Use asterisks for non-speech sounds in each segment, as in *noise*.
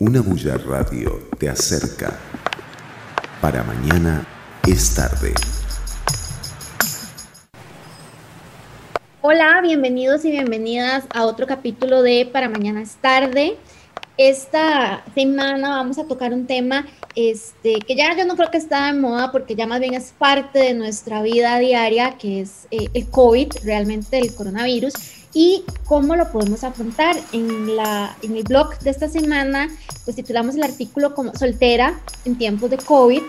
Una bulla radio te acerca. Para mañana es tarde. Hola, bienvenidos y bienvenidas a otro capítulo de Para mañana es tarde. Esta semana vamos a tocar un tema este, que ya yo no creo que está de moda porque ya más bien es parte de nuestra vida diaria, que es eh, el COVID, realmente el coronavirus y cómo lo podemos afrontar. En, la, en el blog de esta semana, pues titulamos el artículo como soltera en tiempos de COVID,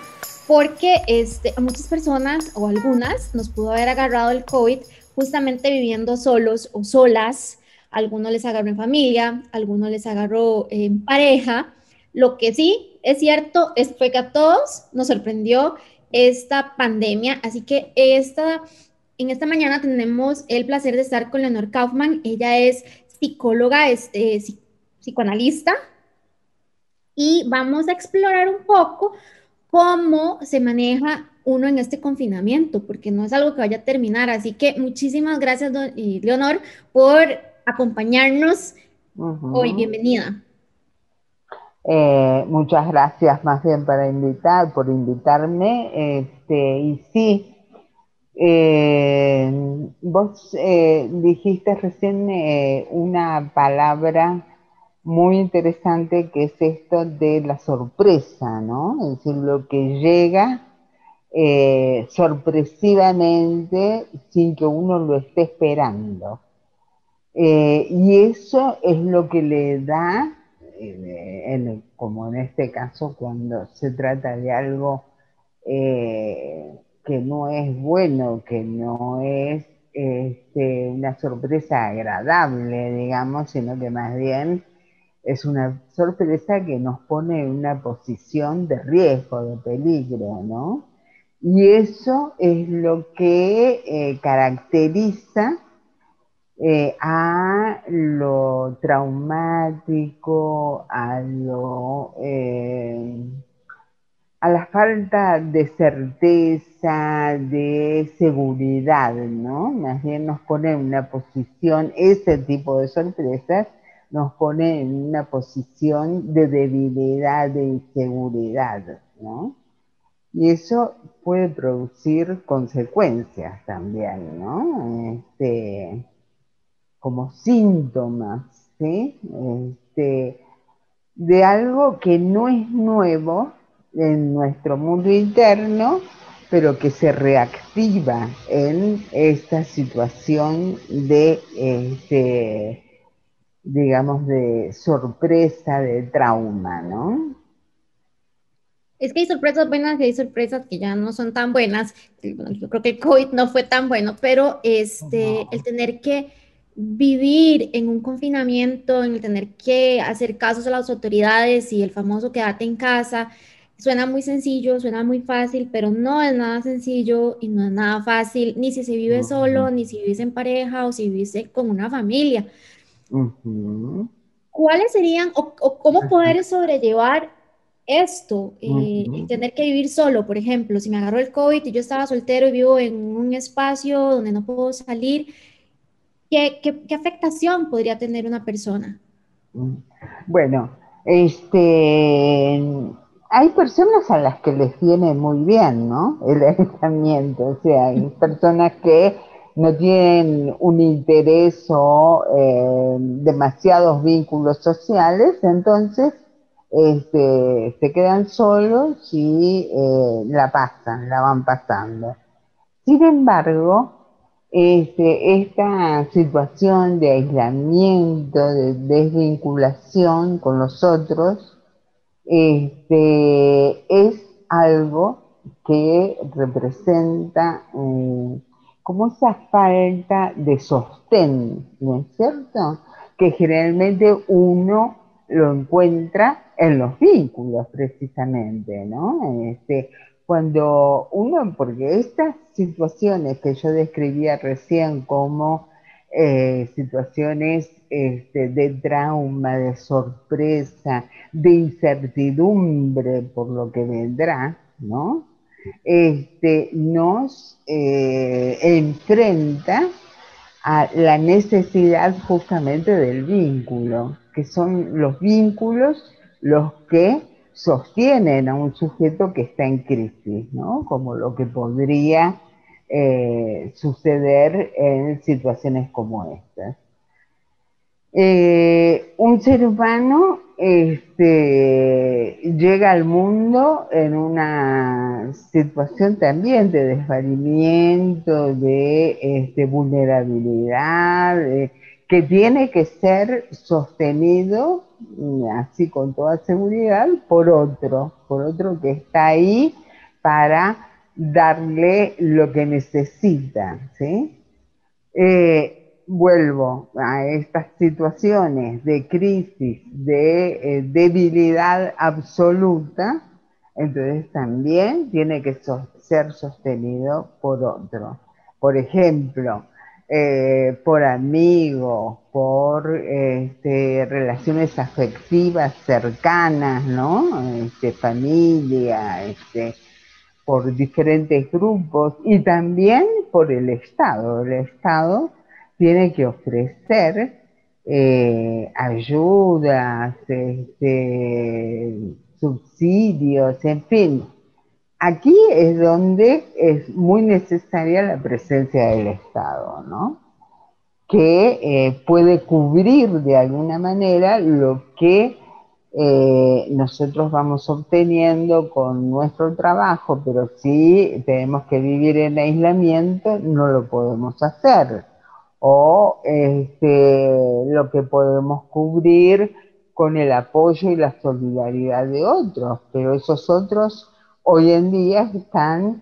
porque este, a muchas personas o algunas nos pudo haber agarrado el COVID justamente viviendo solos o solas. Algunos les agarró en familia, algunos les agarró en pareja. Lo que sí es cierto es que a todos nos sorprendió esta pandemia, así que esta en esta mañana tenemos el placer de estar con Leonor Kaufman. Ella es psicóloga, es, eh, psicoanalista, y vamos a explorar un poco cómo se maneja uno en este confinamiento, porque no es algo que vaya a terminar. Así que muchísimas gracias, Leonor, por acompañarnos hoy. Bienvenida. Eh, muchas gracias más bien para invitar, por invitarme. Este, y sí, eh, vos eh, dijiste recién una palabra muy interesante que es esto de la sorpresa, ¿no? Es decir, lo que llega sorpresivamente sin que uno lo esté esperando. Y eso es lo que le da, como en este caso, cuando se trata de algo que no es bueno, que no es este, una sorpresa agradable, digamos, sino que más bien es una sorpresa que nos pone en una posición de riesgo, de peligro, ¿no? Y eso es lo que eh, caracteriza eh, a lo traumático, a lo eh, a la falta de certeza, de seguridad, ¿no? Más bien nos pone en una posición, ese tipo de sorpresas nos pone en una posición de debilidad, de inseguridad, ¿no? Y eso puede producir consecuencias también, ¿no? Este, como síntomas, ¿sí? Este, de algo que no es nuevo, en nuestro mundo interno, pero que se reactiva en esta situación de, este, digamos, de sorpresa, de trauma, ¿no? Es que hay sorpresas buenas y hay sorpresas que ya no son tan buenas. Yo creo que el COVID no fue tan bueno, pero este, el tener que vivir en un confinamiento, en el tener que hacer casos a las autoridades y el famoso quédate en casa, Suena muy sencillo, suena muy fácil, pero no es nada sencillo y no es nada fácil, ni si se vive solo, ni si vives en pareja o si vives con una familia. ¿Cuáles serían o, cómo poder sobrellevar esto? Eh, tener que vivir solo, por ejemplo, si me agarró el COVID y yo estaba soltero y vivo en un espacio donde no puedo salir, ¿qué, afectación podría tener una persona? Bueno, este hay personas a las que les viene muy bien, ¿no? El *laughs* aislamiento, o sea, hay personas que no tienen un interés o eh, demasiados vínculos sociales, entonces este, se quedan solos y eh, la pasan, la van pasando. Sin embargo, este, esta situación de aislamiento, de desvinculación con los otros, este, es algo que representa eh, como esa falta de sostén, ¿no es cierto? Que generalmente uno lo encuentra en los vínculos precisamente, ¿no? Este, cuando uno, porque estas situaciones que yo describía recién como eh, situaciones este, de trauma, de sorpresa, de incertidumbre por lo que vendrá, ¿no? Este, nos eh, enfrenta a la necesidad justamente del vínculo, que son los vínculos los que sostienen a un sujeto que está en crisis, ¿no? Como lo que podría eh, suceder en situaciones como estas. Eh, un ser humano este, llega al mundo en una situación también de desvalimiento, de este, vulnerabilidad, que tiene que ser sostenido, así con toda seguridad, por otro, por otro que está ahí para darle lo que necesita. ¿sí? Eh, vuelvo a estas situaciones de crisis, de eh, debilidad absoluta, entonces también tiene que ser sostenido por otro. Por ejemplo, eh, por amigos, por este, relaciones afectivas cercanas, ¿no? Este, familia, este, por diferentes grupos y también por el Estado. El Estado tiene que ofrecer eh, ayudas, subsidios, en fin. Aquí es donde es muy necesaria la presencia del Estado, ¿no? que eh, puede cubrir de alguna manera lo que eh, nosotros vamos obteniendo con nuestro trabajo, pero si tenemos que vivir en aislamiento, no lo podemos hacer o este, lo que podemos cubrir con el apoyo y la solidaridad de otros, pero esos otros hoy en día están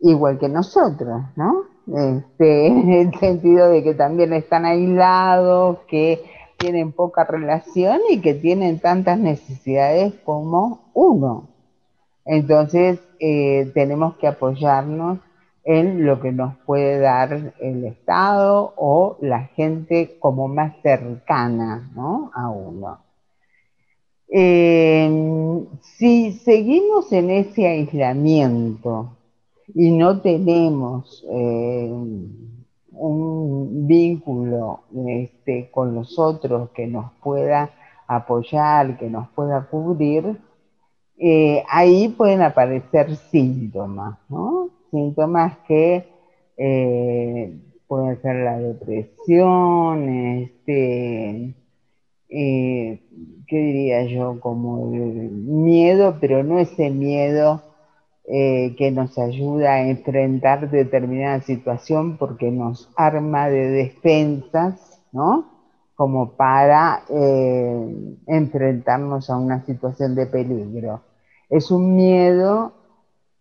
igual que nosotros, ¿no? Este, *laughs* en el sentido de que también están aislados, que tienen poca relación y que tienen tantas necesidades como uno. Entonces, eh, tenemos que apoyarnos en lo que nos puede dar el Estado o la gente como más cercana a uno. Eh, si seguimos en ese aislamiento y no tenemos eh, un vínculo este, con los otros que nos pueda apoyar, que nos pueda cubrir, eh, ahí pueden aparecer síntomas, ¿no? síntomas que pueden ser la depresión, este, ¿qué diría yo? Como miedo, pero no ese miedo eh, que nos ayuda a enfrentar determinada situación porque nos arma de defensas, ¿no? Como para enfrentarnos a una situación de peligro. Es un miedo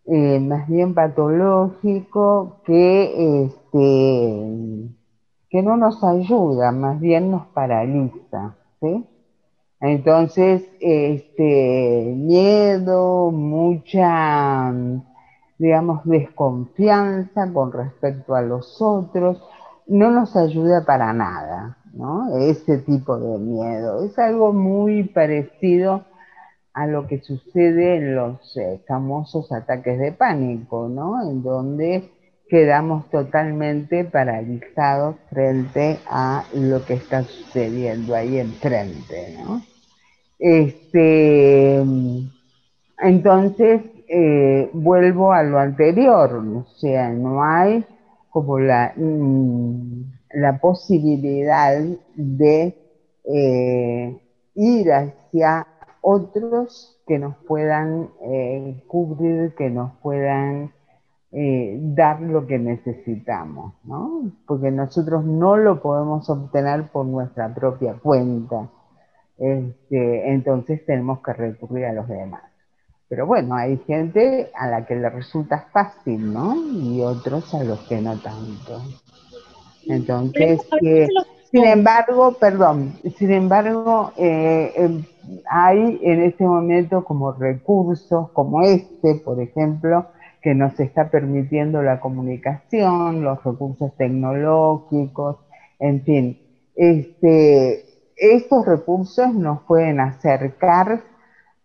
eh, más bien patológico que, este, que no nos ayuda, más bien nos paraliza. Entonces, este, miedo, mucha, digamos, desconfianza con respecto a los otros, no nos ayuda para nada, ¿no? Ese tipo de miedo. Es algo muy parecido a lo que sucede en los eh, famosos ataques de pánico, ¿no? En donde quedamos totalmente paralizados frente a lo que está sucediendo ahí enfrente, ¿no? Este, entonces, eh, vuelvo a lo anterior, o sea, no hay como la, mm, la posibilidad de eh, ir hacia otros que nos puedan eh, cubrir, que nos puedan eh, dar lo que necesitamos, ¿no? Porque nosotros no lo podemos obtener por nuestra propia cuenta. Este, entonces tenemos que recurrir a los demás. Pero bueno, hay gente a la que le resulta fácil, ¿no? Y otros a los que no tanto. Entonces, sin embargo, perdón, sin embargo, eh, em, hay en este momento como recursos como este, por ejemplo, que nos está permitiendo la comunicación, los recursos tecnológicos, en fin, este, estos recursos nos pueden acercar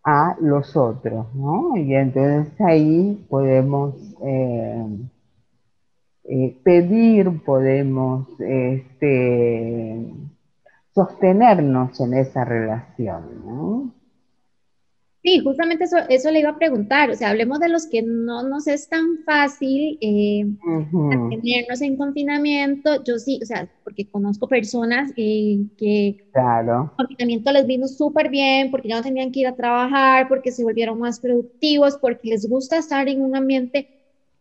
a los otros, ¿no? Y entonces ahí podemos eh, eh, pedir, podemos este, sostenernos en esa relación. Sí, justamente eso, eso le iba a preguntar. O sea, hablemos de los que no nos es tan fácil eh, mantenernos en confinamiento. Yo sí, o sea, porque conozco personas eh, que claro. el confinamiento les vino súper bien, porque ya no tenían que ir a trabajar, porque se volvieron más productivos, porque les gusta estar en un ambiente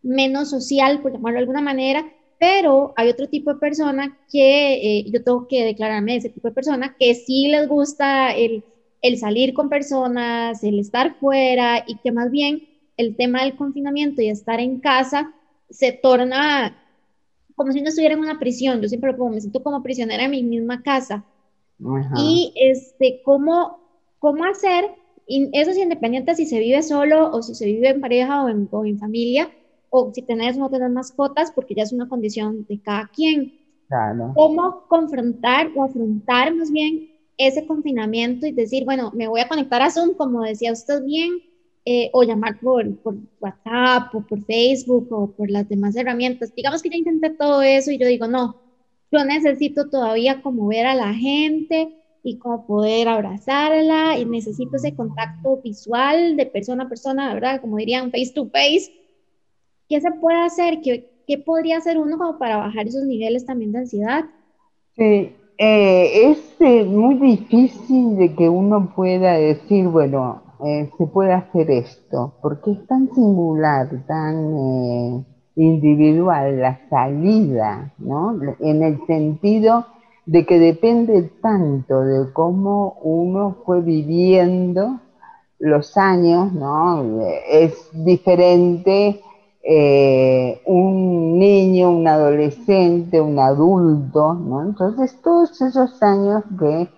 menos social, por llamarlo de alguna manera. Pero hay otro tipo de persona que eh, yo tengo que declararme de ese tipo de persona que sí les gusta el el salir con personas, el estar fuera y que más bien el tema del confinamiento y estar en casa se torna como si no estuviera en una prisión. Yo siempre lo pongo, me siento como prisionera en mi misma casa. Y este, ¿cómo, cómo hacer, eso es independiente si se vive solo o si se vive en pareja o en, o en familia, o si tenés o no tenés mascotas, porque ya es una condición de cada quien. Claro. ¿Cómo confrontar o afrontar más bien ese confinamiento y decir, bueno, me voy a conectar a Zoom, como decía usted bien, eh, o llamar por, por, WhatsApp o por Facebook o por las demás herramientas. Digamos que ya intenté todo eso y yo digo, no, yo necesito todavía como ver a la gente y como poder abrazarla y necesito ese contacto visual de persona a persona, ¿verdad? Como dirían, face to face. ¿Qué se puede hacer? ¿Qué, qué podría hacer uno como para bajar esos niveles también de ansiedad? Sí, eh, es eh, muy difícil de que uno pueda decir, bueno, eh, se puede hacer esto, porque es tan singular, tan individual la salida, ¿no? En el sentido de que depende tanto de cómo uno fue viviendo los años, ¿no? Es diferente eh, un niño, un adolescente, un adulto, ¿no? Entonces todos esos años que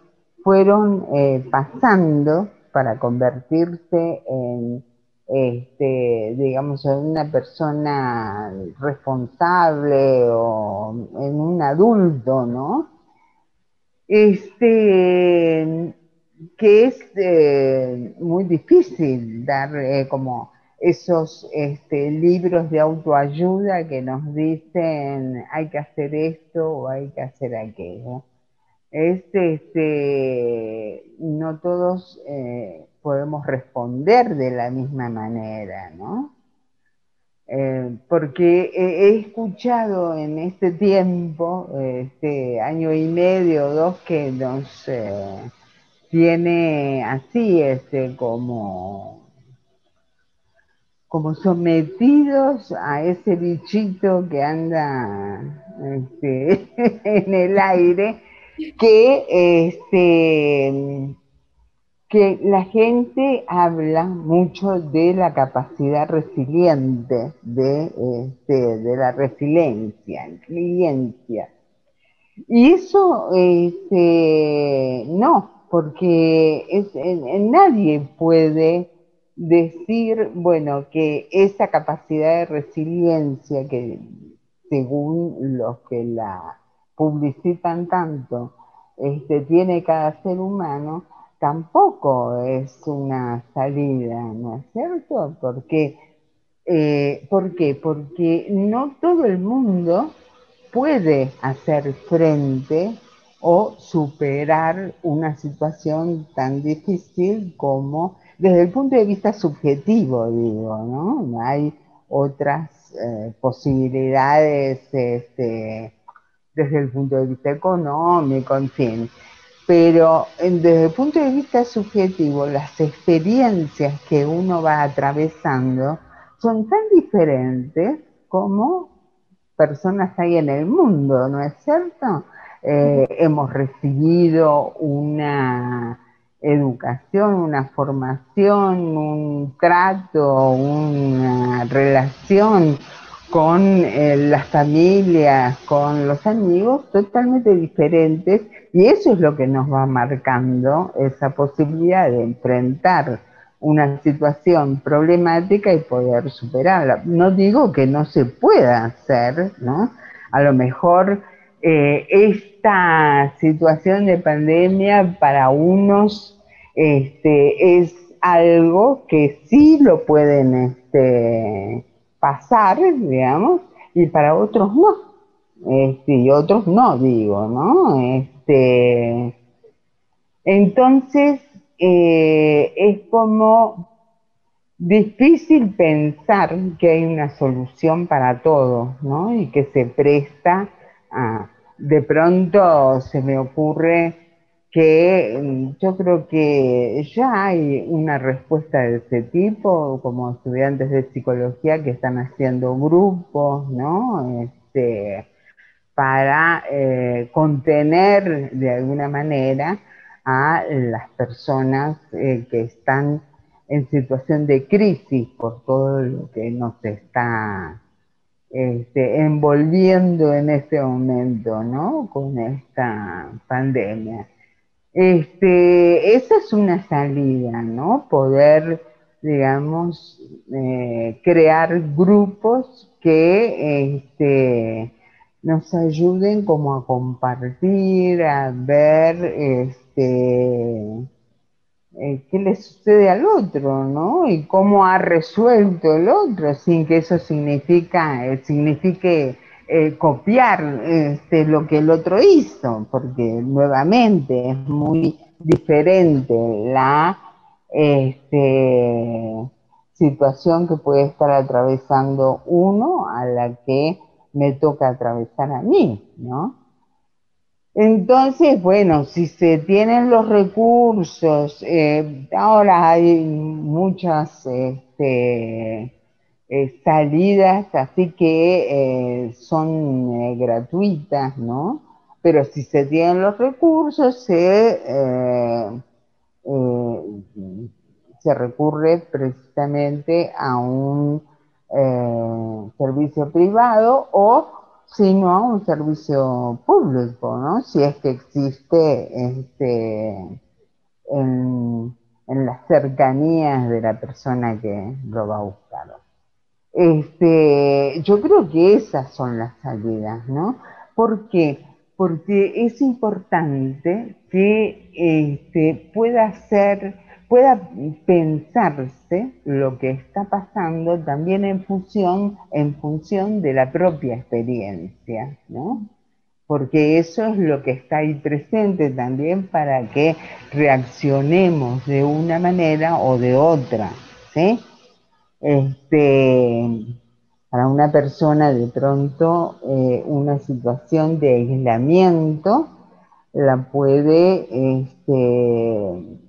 fueron eh, pasando para convertirse en, este, digamos, en una persona responsable o en un adulto, ¿no? Este, que es eh, muy difícil dar como esos este, libros de autoayuda que nos dicen hay que hacer esto o hay que hacer aquello. este, no todos eh, podemos responder de la misma manera, ¿no? Eh, porque he escuchado en este tiempo, este año y medio o dos, que nos eh, tiene así, este, como como sometidos a ese bichito que anda este, *laughs* en el aire, que, este, que la gente habla mucho de la capacidad resiliente, de, este, de la resiliencia, resiliencia. Y eso este, no, porque es, nadie puede decir, bueno, que esa capacidad de resiliencia que según los que la publicitan tanto, este, tiene cada ser humano, tampoco es una salida, ¿no es cierto? Porque, eh, ¿Por qué? Porque no todo el mundo puede hacer frente o superar una situación tan difícil como desde el punto de vista subjetivo, digo, ¿no? Hay otras eh, posibilidades este, desde el punto de vista económico, en fin. Pero desde el punto de vista subjetivo, las experiencias que uno va atravesando son tan diferentes como personas hay en el mundo, ¿no es cierto? Eh, hemos recibido una educación, una formación, un trato, una relación con eh, las familias, con los amigos totalmente diferentes y eso es lo que nos va marcando esa posibilidad de enfrentar una situación problemática y poder superarla. No digo que no se pueda hacer, ¿no? A lo mejor eh, esta situación de pandemia para unos este, es algo que sí lo pueden este, pasar, digamos, y para otros no. Este, y otros no, digo, ¿no? Entonces, eh, es como difícil pensar que hay una solución para todo, ¿no? Y que se presta De pronto se me ocurre que mm, yo creo que ya hay una respuesta de ese tipo, como estudiantes de psicología que están haciendo grupos, ¿no? Este, para eh, contener de alguna manera a las personas eh, que están en situación de crisis por todo lo que nos está este, envolviendo en este momento, ¿no? Con esta pandemia. Este, esa es una salida, ¿no? Poder, digamos, eh, crear grupos que este, nos ayuden como a compartir, a ver este, eh, qué le sucede al otro, ¿no? Y cómo ha resuelto el otro, sin que eso significa, eh, signifique eh, copiar este, lo que el otro hizo, porque nuevamente es muy diferente la este, situación que puede estar atravesando uno a la que me toca atravesar a mí, ¿no? Entonces, bueno, si se tienen los recursos, eh, ahora hay muchas este, eh, salidas, así que eh, son gratuitas, ¿no? Pero si se tienen los recursos, se, se recurre precisamente a un servicio privado o sino a un servicio público, ¿no? Si es que existe este, en, las cercanías de la persona que lo va a buscar. Este, yo creo que esas son las salidas, ¿no? ¿Por qué? Porque es importante que este, pueda ser, pueda pensarse lo que está pasando también en función, en función de la propia experiencia, ¿no? Porque eso es lo que está ahí presente también para que reaccionemos de una manera o de otra, ¿sí? este, para una persona de pronto eh, una situación de aislamiento la puede este,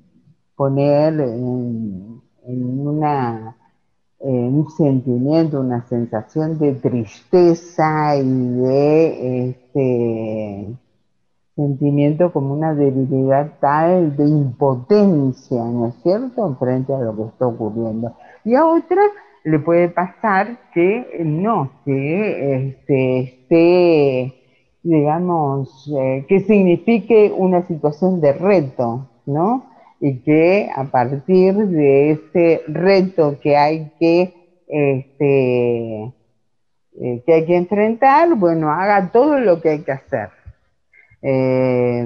poner en, una, un sentimiento, una sensación de tristeza y de este, sentimiento como una debilidad tal de impotencia, ¿no es cierto?, frente a lo que está ocurriendo. Y a otra le puede pasar que no, que este, esté, digamos, eh, que signifique una situación de reto, ¿no? Y que a partir de ese reto que hay que, este, eh, que hay que enfrentar, bueno, haga todo lo que hay que hacer. Eh,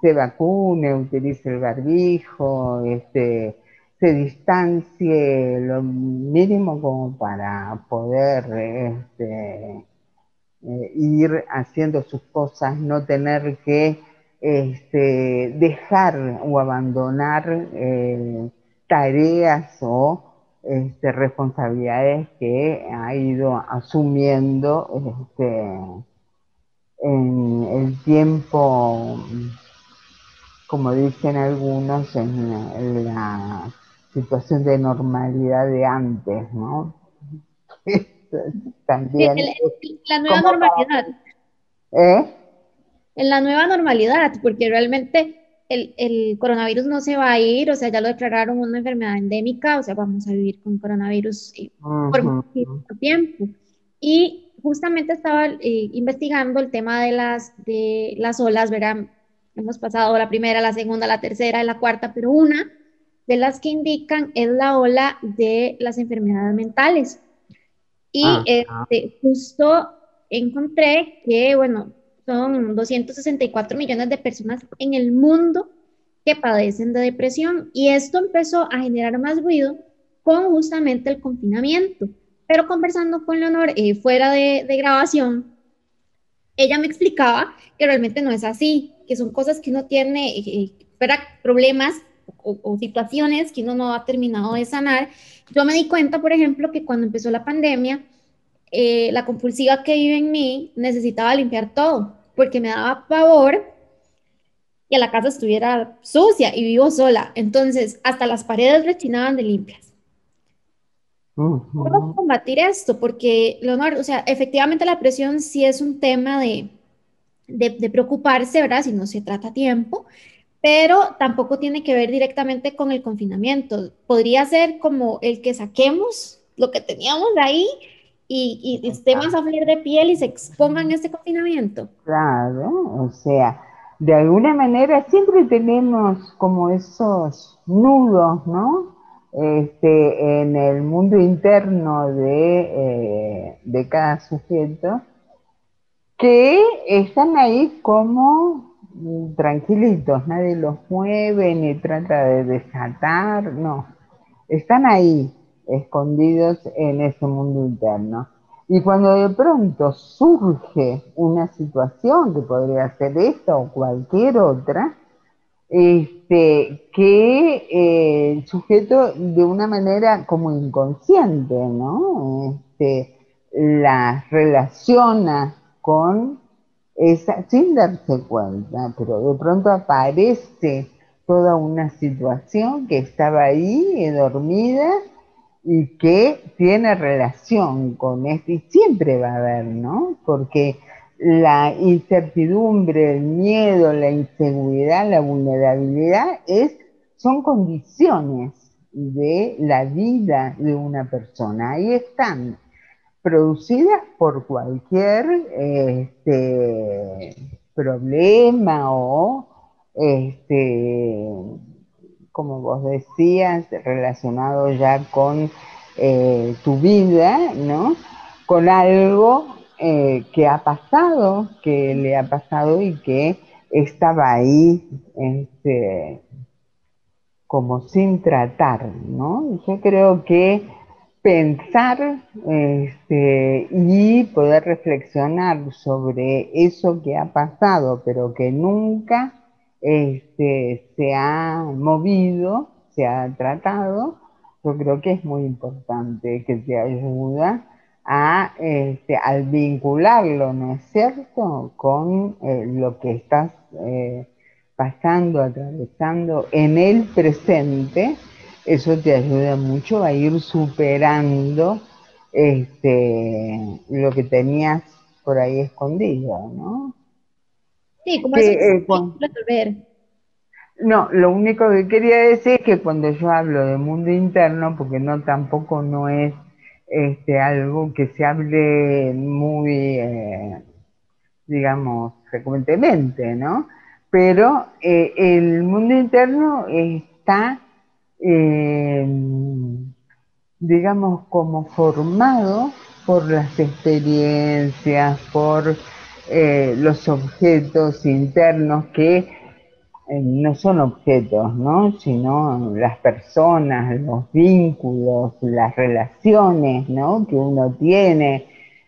se vacune, utilice el barbijo, este, se distancie lo mínimo como para poder este, eh, ir haciendo sus cosas, no tener que este, dejar o abandonar eh, tareas o este, responsabilidades que ha ido asumiendo en el tiempo, como dicen algunos, en la situación de normalidad de antes, ¿no? *laughs* También. la nueva normalidad. ¿Eh? En la nueva normalidad, porque realmente el, el, coronavirus no se va a ir, o sea, ya lo declararon una enfermedad endémica, o sea, vamos a vivir con coronavirus eh, por mucho tiempo. Y justamente estaba eh, investigando el tema de las, de las olas, ¿verdad? Hemos pasado la primera, la segunda, la tercera, la cuarta, pero una de las que indican es la ola de las enfermedades mentales. Y ah, este, justo encontré que, bueno, son 264 millones de personas en el mundo que padecen de depresión y esto empezó a generar más ruido con justamente el confinamiento. Pero conversando con Leonor eh, fuera de, grabación, ella me explicaba que realmente no es así, que son cosas que uno tiene, eh, eh, problemas o, situaciones que uno no ha terminado de sanar. Yo me di cuenta, por ejemplo, que cuando empezó la pandemia, eh, la compulsiva que vive en mí necesitaba limpiar todo, porque me daba pavor que la casa estuviera sucia y vivo sola. Entonces, hasta las paredes rechinaban de limpias. ¿Cómo combatir esto? Porque, Leonor, o sea, efectivamente la presión sí es un tema de, de, preocuparse, ¿verdad? Si no se trata a tiempo, pero tampoco tiene que ver directamente con el confinamiento. Podría ser como el que saquemos lo que teníamos ahí y, y estemos a flor de piel y se expongan a este confinamiento. Claro, o sea, de alguna manera siempre tenemos como esos nudos, ¿no? Este, en el mundo interno de, eh, de cada sujeto que están ahí como tranquilitos, nadie los mueve ni trata de desatar, no, están ahí escondidos en ese mundo interno. Y cuando de pronto surge una situación que podría ser esta o cualquier otra, este, que eh, el sujeto de una manera como inconsciente, ¿no? Este, las relaciona con esa, sin darse cuenta, pero de pronto aparece toda una situación que estaba ahí dormida y que tiene relación con esto, y siempre va a haber, ¿no? Porque la incertidumbre, el miedo, la inseguridad, la vulnerabilidad es, son condiciones de la vida de una persona. Ahí están, producidas por cualquier este, problema o, este, como vos decías, relacionado ya con eh, tu vida, ¿no? Con algo eh, que ha pasado, que le ha pasado y que estaba ahí este, como sin tratar, ¿no? Yo creo que pensar este, y poder reflexionar sobre eso que ha pasado, pero que nunca este, se ha movido, se ha tratado, yo creo que es muy importante, que te ayuda a, este, al vincularlo, ¿no es cierto?, con eh, lo que estás eh, pasando, atravesando en el presente, eso te ayuda mucho a ir superando este, lo que tenías por ahí escondido, ¿no? Sí, como es eh, resolver. No, lo único que quería decir es que cuando yo hablo de mundo interno, porque no tampoco no es este, algo que se hable muy, eh, digamos, frecuentemente, ¿no? Pero eh, el mundo interno está, eh, digamos, como formado por las experiencias, por los objetos internos que eh, no son objetos, ¿no? sino las personas, los vínculos, las relaciones ¿no? que uno tiene,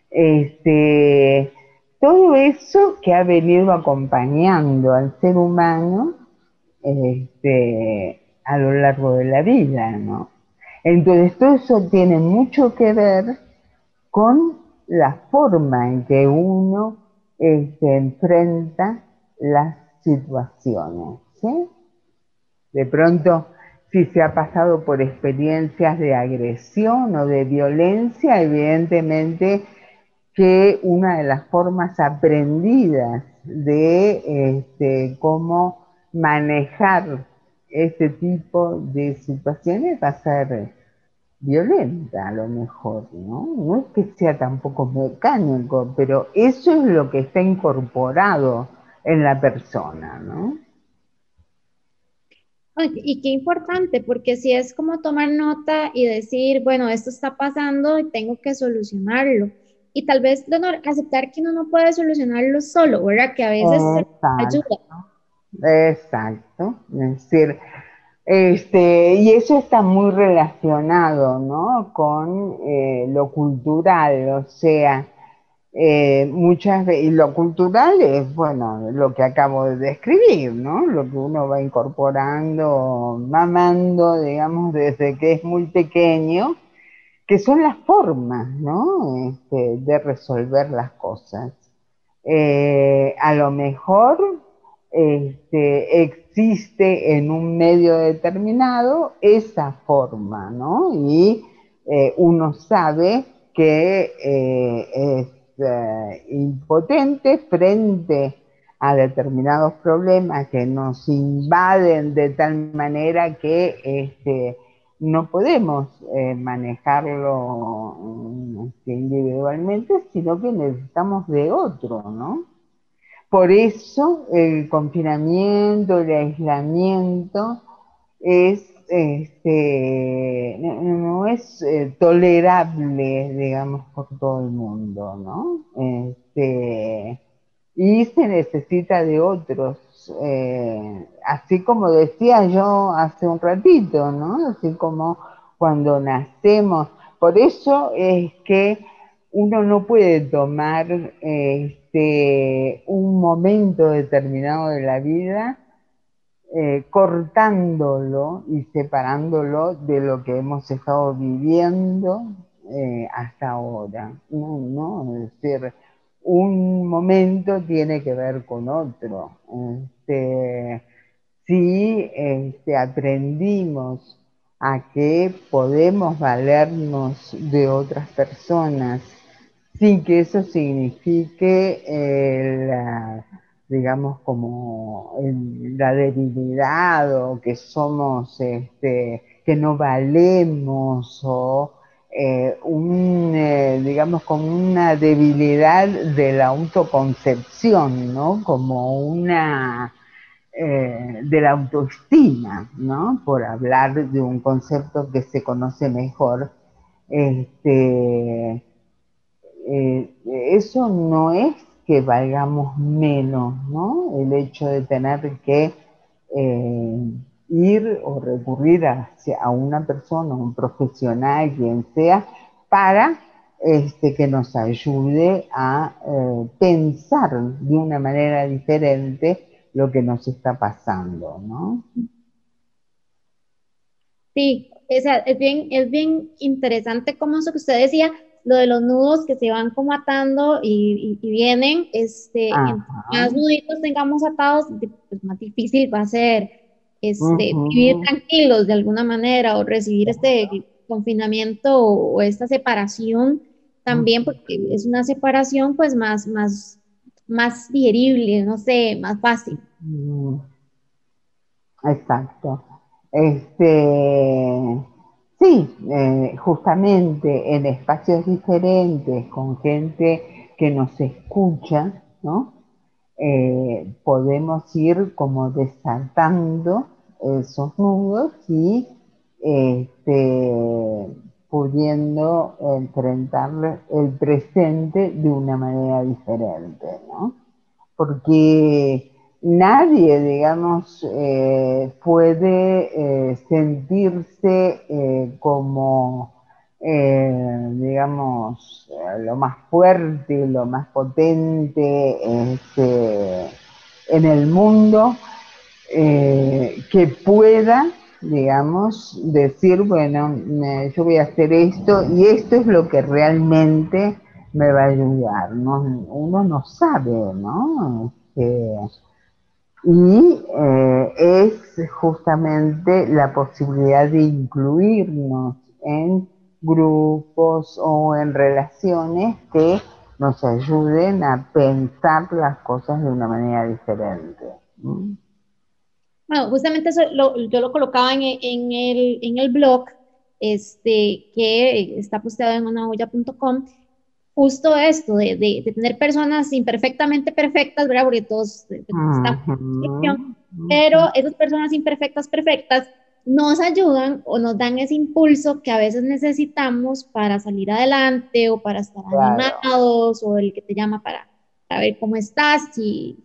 este, todo eso que ha venido acompañando al ser humano este, a lo largo de la vida. ¿no? Entonces todo eso tiene mucho que ver con la forma en que uno se este, enfrenta las situaciones. De pronto, si se ha pasado por experiencias de agresión o de violencia, evidentemente que una de las formas aprendidas de este, cómo manejar este tipo de situaciones va a ser violenta a lo mejor, ¿no? No es que sea tampoco mecánico, pero eso es lo que está incorporado en la persona, ¿no? Y qué importante, porque si es como tomar nota y decir, bueno, esto está pasando y tengo que solucionarlo. Y tal vez, Leonor, aceptar que uno no puede solucionarlo solo, ¿verdad? Que a veces ayuda. Exacto. Es decir, este, y eso está muy relacionado, ¿no? Con eh, lo cultural, o sea, eh, muchas veces, y lo cultural es, bueno, lo que acabo de describir, ¿no? Lo que uno va incorporando, mamando, digamos, desde que es muy pequeño, que son las formas, ¿no? Este, de resolver las cosas. Eh, a lo mejor este, existe en un medio determinado esa forma, ¿no? Y eh, uno sabe que es eh, impotente frente a determinados problemas que nos invaden de tal manera que este, no podemos eh, manejarlo este, individualmente, sino que necesitamos de otro, ¿no? Por eso el confinamiento, el aislamiento es este, no, es eh, tolerable, digamos, por todo el mundo, ¿no? Este, y se necesita de otros, eh, así como decía yo hace un ratito, ¿no? Así como cuando nacemos. Por eso es que uno no puede tomar este, un momento determinado de la vida eh, cortándolo y separándolo de lo que hemos estado viviendo eh, hasta ahora. No, es decir, un momento tiene que ver con otro. Este, si este, aprendimos a que podemos valernos de otras personas sin que eso signifique el digamos, como la debilidad o que somos, este, que no valemos o eh, eh, digamos, como una debilidad de la autoconcepción, ¿no? Como una, eh, de la autoestima, ¿no? Por hablar de un concepto que se conoce mejor. Este, eso no es que valgamos menos, ¿no? El hecho de tener que eh, ir o recurrir hacia, a una persona, un profesional, quien sea, para este, que nos ayude a eh, pensar de una manera diferente lo que nos está pasando, ¿no? Sí, es, bien, es bien interesante como eso que usted decía, lo de los nudos que se van como atando y, vienen, este, más nuditos tengamos atados, pues más difícil va a ser este, vivir tranquilos de alguna manera o recibir este confinamiento o, esta separación también, porque es una separación pues más, más, más digerible, no sé, más fácil. Exacto. Este, Sí, eh, justamente en espacios diferentes, con gente que nos escucha, ¿no? Eh, podemos ir como desatando esos nudos y este, pudiendo enfrentar el presente de una manera diferente, ¿no? Porque nadie, digamos, eh, puede eh, sentirse eh, como, digamos, lo más fuerte, lo más potente este, en el mundo, que pueda, digamos, decir, bueno, yo voy a hacer esto y esto es lo que realmente me va a ayudar. uno no sabe, ¿no? Este, y eh, es justamente la posibilidad de incluirnos en grupos o en relaciones que nos ayuden a pensar las cosas de una manera diferente. Bueno, justamente eso yo lo colocaba en, el, en el blog este, que está posteado en unaolla.com justo esto, de, de, tener personas imperfectamente perfectas, ¿verdad? Porque todos estamos pero esas personas imperfectas, perfectas, nos ayudan o nos dan ese impulso que a veces necesitamos para salir adelante o para estar animados o el que te llama para, para ver cómo estás y,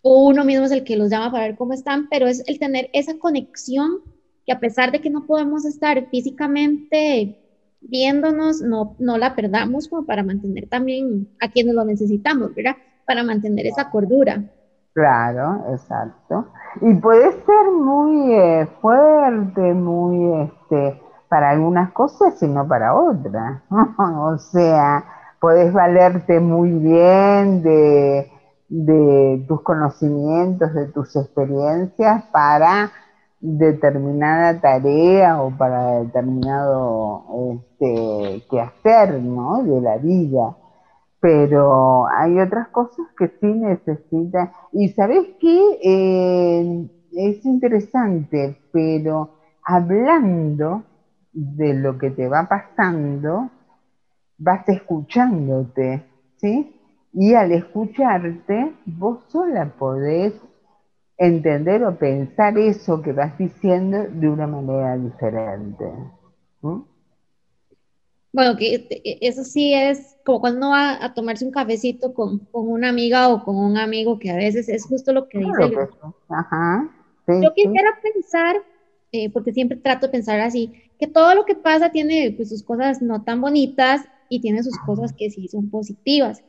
o uno mismo es el que los llama para ver cómo están, pero es el tener esa conexión que a pesar de que no podemos estar físicamente viéndonos, no, no la perdamos como para mantener también a quienes lo necesitamos, ¿verdad? Para mantener esa cordura. Claro, exacto. Y puede ser muy eh, fuerte, muy este, para algunas cosas y no para otras. *laughs* o sea, puedes valerte muy bien de, de tus conocimientos, de tus experiencias para determinada tarea o para determinado este, quehacer ¿no? de la vida. Pero hay otras cosas que sí necesitan. Y sabes qué? Eh, es interesante, pero hablando de lo que te va pasando, vas escuchándote, ¿sí? Y al escucharte, vos sola podés entender o pensar eso que vas diciendo de una manera diferente. Bueno, que eso sí es como cuando uno va a tomarse un cafecito con, una amiga o con un amigo, que a veces es justo lo que dice. Ajá, Yo quisiera pensar, eh, porque siempre trato de pensar así, que todo lo que pasa tiene pues, sus cosas no tan bonitas y tiene sus cosas que sí son positivas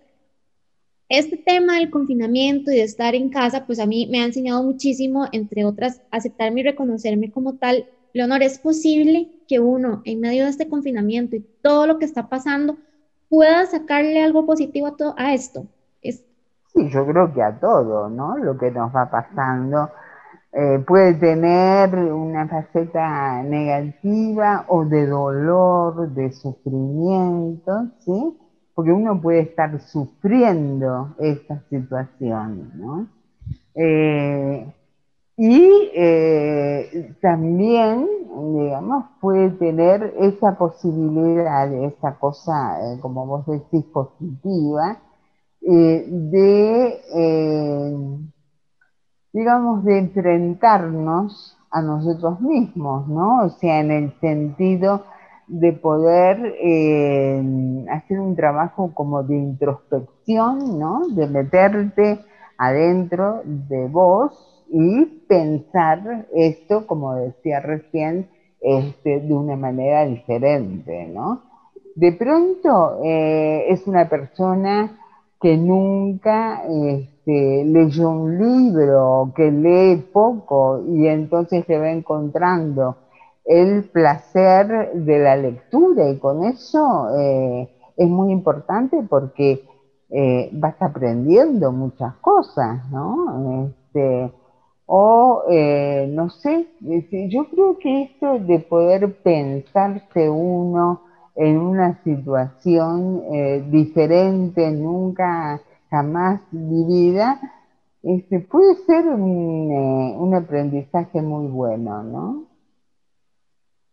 este tema del confinamiento y de estar en casa, pues a mí me ha enseñado muchísimo, entre otras, aceptarme y reconocerme como tal. Leonor, ¿es posible que uno, en medio de este confinamiento y todo lo que está pasando, pueda sacarle algo positivo a, todo, a esto? Es... Sí, yo creo que a todo, ¿no? Lo que nos va pasando. Eh, puede tener una faceta negativa o de dolor, de sufrimiento, ¿sí? Porque uno puede estar sufriendo esta situación, ¿no? Eh, y eh, también, digamos, puede tener esa posibilidad, esa cosa, eh, como vos decís, positiva, de, digamos, de enfrentarnos a nosotros mismos, ¿no? O sea, en el sentido de poder eh, hacer un trabajo como de introspección, ¿no? De meterte adentro de vos y pensar esto, como decía recién, este, de una manera diferente, ¿no? De pronto eh, es una persona que nunca este, leyó un libro, que lee poco y entonces se va encontrando el placer de la lectura y con eso eh, es muy importante porque eh, vas aprendiendo muchas cosas, ¿no? Este, o eh, no sé, yo creo que esto de poder pensarse uno en una situación diferente, nunca jamás vivida, este, puede ser un, un aprendizaje muy bueno, ¿no?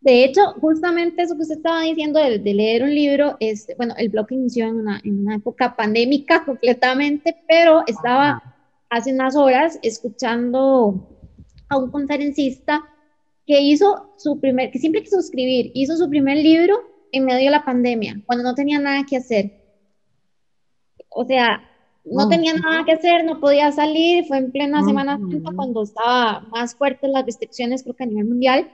De hecho, justamente eso que usted estaba diciendo de, leer un libro, es, bueno, el blog inició en una, en una época pandémica *laughs* completamente, pero estaba hace unas horas escuchando a un conferencista que hizo su primer, que siempre quiso escribir, hizo su primer libro en medio de la pandemia, cuando no tenía nada que hacer. O sea, no tenía nada que hacer, no podía salir, fue en plena Semana Santa cuando estaba más fuertes las restricciones, creo que a nivel mundial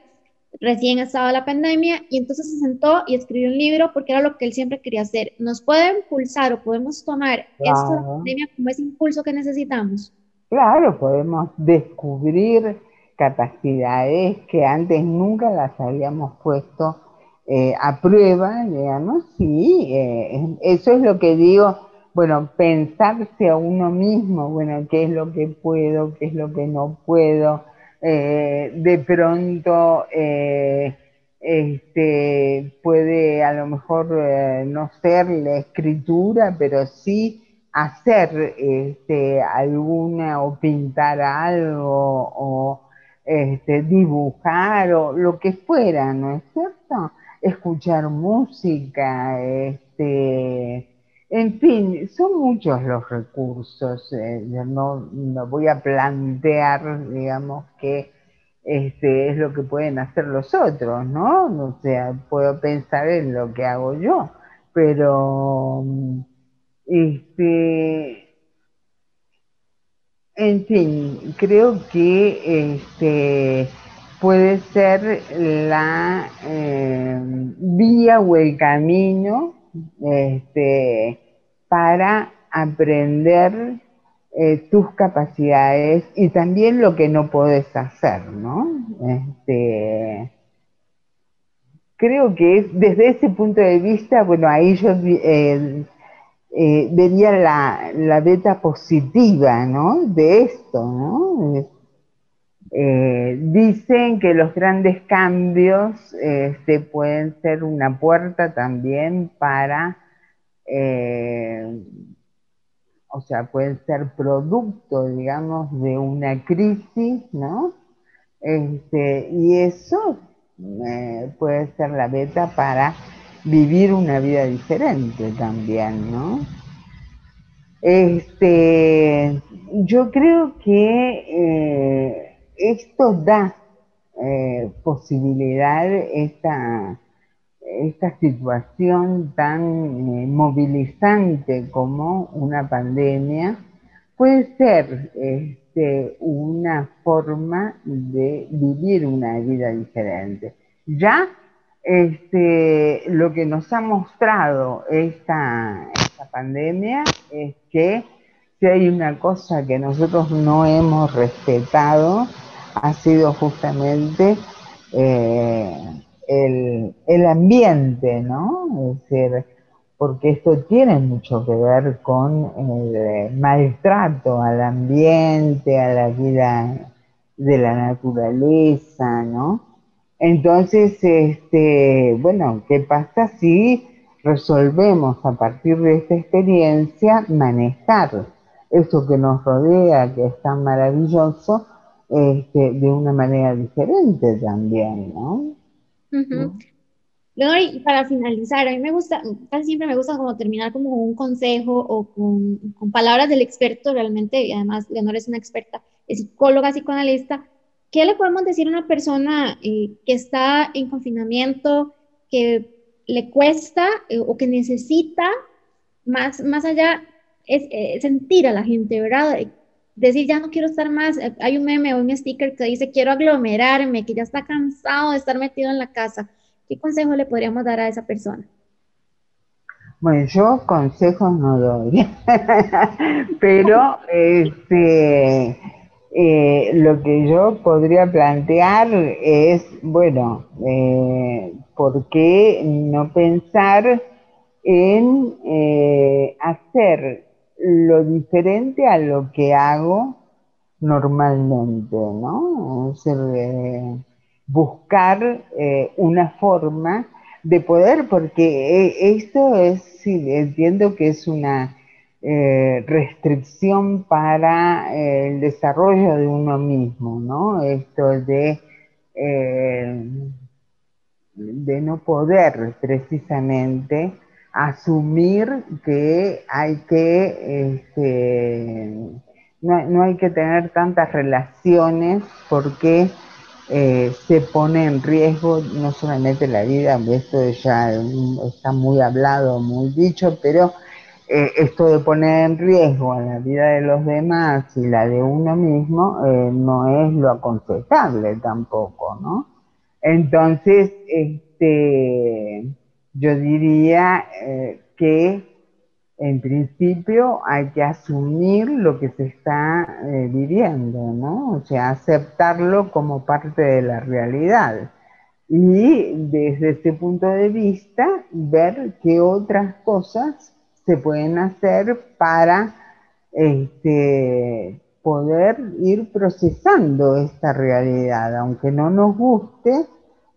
recién estaba la pandemia y entonces se sentó y escribió un libro porque era lo que él siempre quería hacer. ¿Nos puede impulsar o podemos tomar esto de la pandemia como ese impulso que necesitamos? Claro, podemos descubrir capacidades que antes nunca las habíamos puesto eh, a prueba, digamos, sí, eh, eso es lo que digo, bueno, pensarse a uno mismo, bueno, qué es lo que puedo, qué es lo que no puedo, eh, de pronto eh, este, puede a lo mejor eh, no ser la escritura, pero sí hacer este, alguna o pintar algo o este, dibujar o lo que fuera, ¿no es cierto? Escuchar música, este, en fin, son muchos los recursos. Eh, no, voy a plantear, digamos, que este, es lo que pueden hacer los otros, ¿no? O sea, puedo pensar en lo que hago yo, pero, este, en fin, creo que este, puede ser la eh, vía o el camino este, para aprender eh, tus capacidades y también lo que no puedes hacer, ¿no? Este, creo que es, desde ese punto de vista, bueno, ahí yo eh, eh, vería la, la, beta positiva, ¿no? De esto, ¿no? Dicen que los grandes cambios este, pueden ser una puerta también para o sea, pueden ser producto, digamos, de una crisis, ¿no? Este, y eso eh, puede ser la beta para vivir una vida diferente también, ¿no? Este, yo creo que eh, esto da eh, posibilidad, esta esta situación tan eh, movilizante como una pandemia puede ser este, una forma de vivir una vida diferente. Ya este, lo que nos ha mostrado esta, esta pandemia es que si hay una cosa que nosotros no hemos respetado, ha sido justamente eh, el, ambiente, ¿no? Es decir, porque esto tiene mucho que ver con el maltrato al ambiente, a la vida de la naturaleza, ¿no? Entonces, este, bueno, ¿qué pasa si resolvemos a partir de esta experiencia manejar eso que nos rodea, que es tan maravilloso, este, de una manera diferente también, ¿no? y para finalizar, a mí me gusta, casi siempre me gusta como terminar como un consejo o con, con palabras del experto realmente, y además Leonor es una experta, es psicóloga, psicoanalista. ¿Qué le podemos decir a una persona eh, que está en confinamiento, que le cuesta eh, o que necesita más, más allá es, eh, sentir a la gente, ¿verdad? Decir ya no quiero estar más, eh, hay un meme o un sticker que dice quiero aglomerarme, que ya está cansado de estar metido en la casa. ¿Qué consejo le podríamos dar a esa persona? Bueno, yo consejos no doy, *laughs* pero este, eh, lo que yo podría plantear es, bueno, eh, ¿por qué no pensar en hacer lo diferente a lo que hago normalmente, ¿no? Es decir, buscar eh, una forma de poder, porque eh, esto es, sí, entiendo que es una eh, restricción para el desarrollo de uno mismo, ¿no? Esto de, de no poder precisamente asumir que hay que, este, no, hay que tener tantas relaciones porque eh, se pone en riesgo no solamente la vida, esto ya está muy hablado, muy dicho, pero eh, esto de poner en riesgo a la vida de los demás y la de uno mismo eh, no es lo aconsejable tampoco, ¿no? Entonces, este yo diría eh, que en principio hay que asumir lo que se está eh, viviendo, ¿no? O sea, aceptarlo como parte de la realidad. Y desde ese punto de vista, ver qué otras cosas se pueden hacer para este, poder ir procesando esta realidad, aunque no nos guste,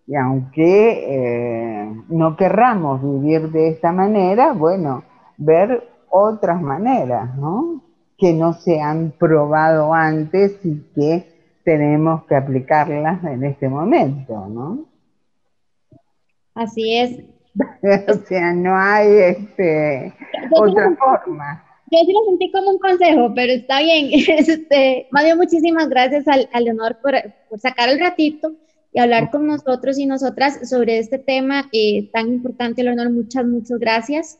y aunque eh, no querramos vivir de esta manera, bueno, ver otras maneras, ¿no? Que no se han probado antes y que tenemos que aplicarlas en este momento, ¿no? Así es. *laughs* o sea, no hay este, otra forma. Yo sí lo sentí como un consejo, pero está bien. *laughs* Este, Mario, muchísimas gracias al, a Leonor por, por sacar el ratito y hablar con nosotros y nosotras sobre este tema eh, tan importante, Leonor. Muchas, muchas gracias.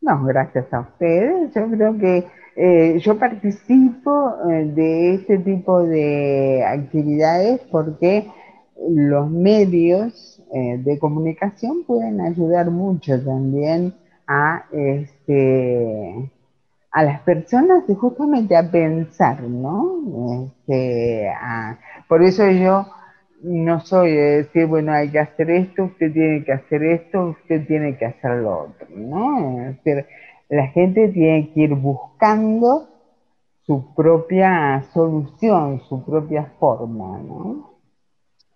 No, gracias a ustedes. Yo creo que eh, yo participo eh, de este tipo de actividades porque los medios eh, de comunicación pueden ayudar mucho también a, este, a las personas justamente a pensar, ¿no? Este, por eso yo no soy de decir, bueno, hay que hacer esto, usted tiene que hacer esto, usted tiene que hacer lo otro, ¿no? Es decir, la gente tiene que ir buscando su propia solución, su propia forma, ¿no?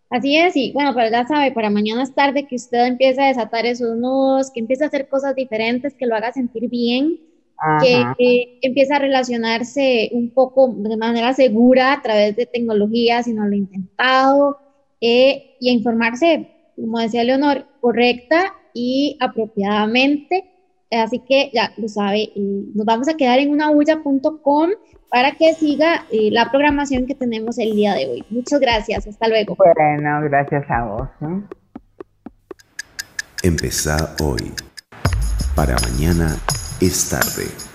Así es, y bueno, pero ya sabe, para mañana es tarde que usted empiece a desatar esos nudos, que empiece a hacer cosas diferentes, que lo haga sentir bien, que, empiece a relacionarse un poco de manera segura a través de tecnología, si no lo ha intentado, eh, y a informarse, como decía Leonor, correcta y apropiadamente Así que ya lo sabe, nos vamos a quedar en unabulla.com para que siga eh, la programación que tenemos el día de hoy. Muchas gracias, hasta luego. Bueno, gracias a vos. Empezá hoy. Para mañana es tarde.